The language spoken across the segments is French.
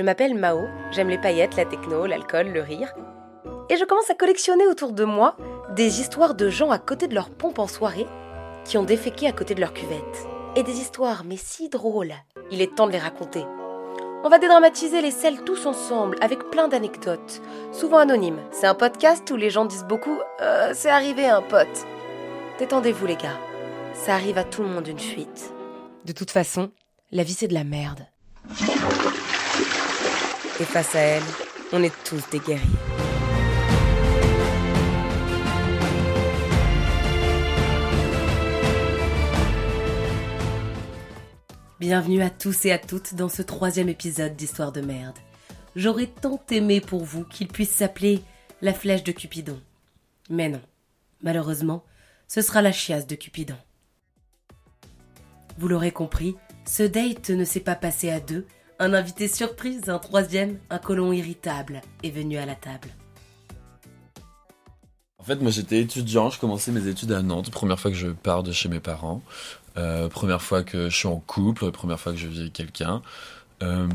Je m'appelle Mao, j'aime les paillettes, la techno, l'alcool, le rire. Et je commence à collectionner autour de moi des histoires de gens à côté de leur pompe en soirée qui ont déféqué à côté de leur cuvette. Et des histoires, mais si drôles. Il est temps de les raconter. On va dédramatiser les selles tous ensemble, avec plein d'anecdotes, souvent anonymes. C'est un podcast où les gens disent beaucoup euh, C'est arrivé un pote. Détendez-vous les gars, ça arrive à tout le monde une fuite. De toute façon, la vie c'est de la merde. Et face à elle, on est tous des guerriers. Bienvenue à tous et à toutes dans ce troisième épisode d'Histoire de merde. J'aurais tant aimé pour vous qu'il puisse s'appeler La flèche de Cupidon. Mais non, malheureusement, ce sera la chiasse de Cupidon. Vous l'aurez compris, ce date ne s'est pas passé à deux, un invité surprise, un troisième, un colon irritable est venu à la table. En fait, moi j'étais étudiant, je commençais mes études à Nantes, première fois que je pars de chez mes parents. Euh, première fois que je suis en couple, première fois que je vis avec quelqu'un. Euh,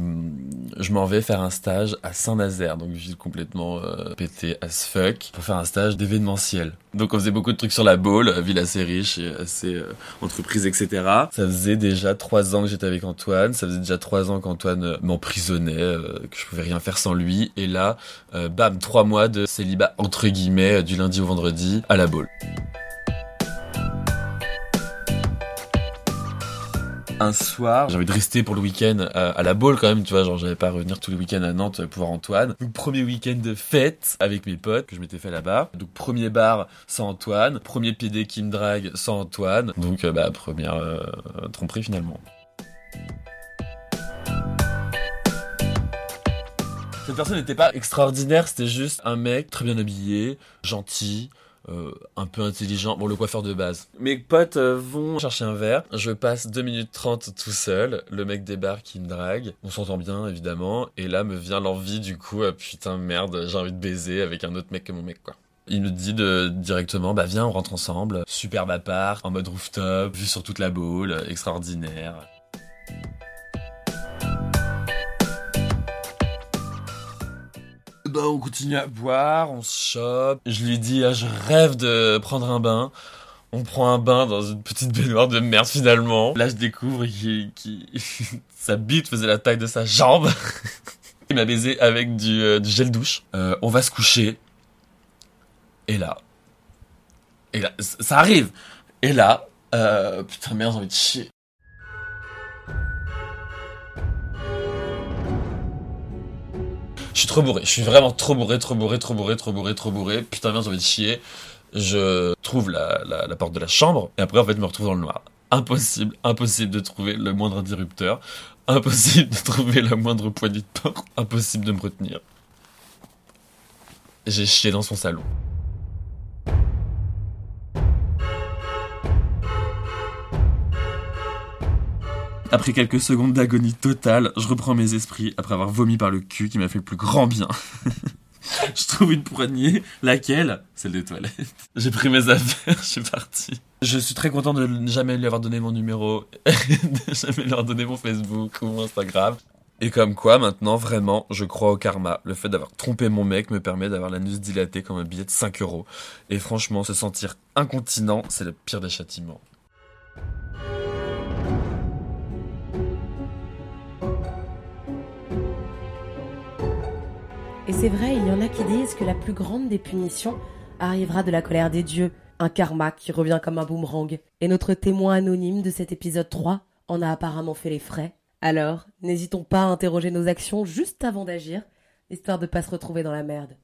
je m'en vais faire un stage à Saint-Nazaire, donc ville complètement euh, pété as fuck, pour faire un stage d'événementiel. Donc on faisait beaucoup de trucs sur la Baule, ville assez riche et assez euh, entreprise, etc. Ça faisait déjà trois ans que j'étais avec Antoine, ça faisait déjà trois ans qu'Antoine euh, m'emprisonnait, euh, que je pouvais rien faire sans lui, et là, bam, trois mois de célibat entre guillemets, du lundi au vendredi, à la Baule. Un soir, envie de rester pour le week-end à, la Baule quand même, tu vois, genre j'avais pas à revenir tous les week-ends à Nantes pour voir Antoine. Donc premier week-end de fête avec mes potes que je m'étais fait là-bas. Donc premier bar sans Antoine, premier PD qui me drague sans Antoine. Donc euh, bah première euh, tromperie finalement. Cette personne n'était pas extraordinaire, c'était juste un mec très bien habillé, gentil, euh, un peu intelligent. Bon, le coiffeur de base. Mes potes euh, vont chercher un verre. Je passe 2 minutes 30 tout seul. Le mec débarque, il me drague. On s'entend bien, évidemment. Et là me vient l'envie, du coup, euh, putain, merde, j'ai envie de baiser avec un autre mec que mon mec, quoi. Il me dit directement, bah viens, on rentre ensemble. Superbe appart, en mode rooftop, vue sur toute la boule, extraordinaire. Bah, on continue à boire, on se chope. Je lui dis, ah, je rêve de prendre un bain. On prend un bain dans une petite baignoire de merde finalement. Là, je découvre qu'il, sa bite faisait la taille de sa jambe. Il m'a baisé avec du, euh, gel douche. Euh, on va se coucher. Et là, et là, ça arrive. Et là, euh, putain merde, j'ai envie de chier. Je suis trop bourré. Je suis vraiment trop bourré, trop bourré, trop bourré, trop bourré, trop bourré. Putain, merde, j'ai envie de chier. Je trouve la, la, porte de la chambre et après, en fait, je me retrouve dans le noir. Impossible, impossible de trouver le moindre interrupteur. Impossible de trouver la moindre poignée de porte. Impossible de me retenir. J'ai chié dans son salon. Après quelques secondes d'agonie totale, je reprends mes esprits après avoir vomi par le cul qui m'a fait le plus grand bien. je trouve une poignée, laquelle? Celle des toilettes. J'ai pris mes affaires, je suis parti. Je suis très content de ne jamais lui avoir donné mon numéro, de jamais avoir donné mon Facebook ou mon Instagram. Et comme quoi, maintenant, vraiment, je crois au karma. Le fait d'avoir trompé mon mec me permet d'avoir l'anus dilaté comme un billet de 5 euros. Et franchement, se sentir incontinent, c'est le pire des châtiments. C'est vrai, il y en a qui disent que la plus grande des punitions arrivera de la colère des dieux, un karma qui revient comme un boomerang. Et notre témoin anonyme de cet épisode 3 en a apparemment fait les frais. Alors, n'hésitons pas à interroger nos actions juste avant d'agir, histoire de pas se retrouver dans la merde.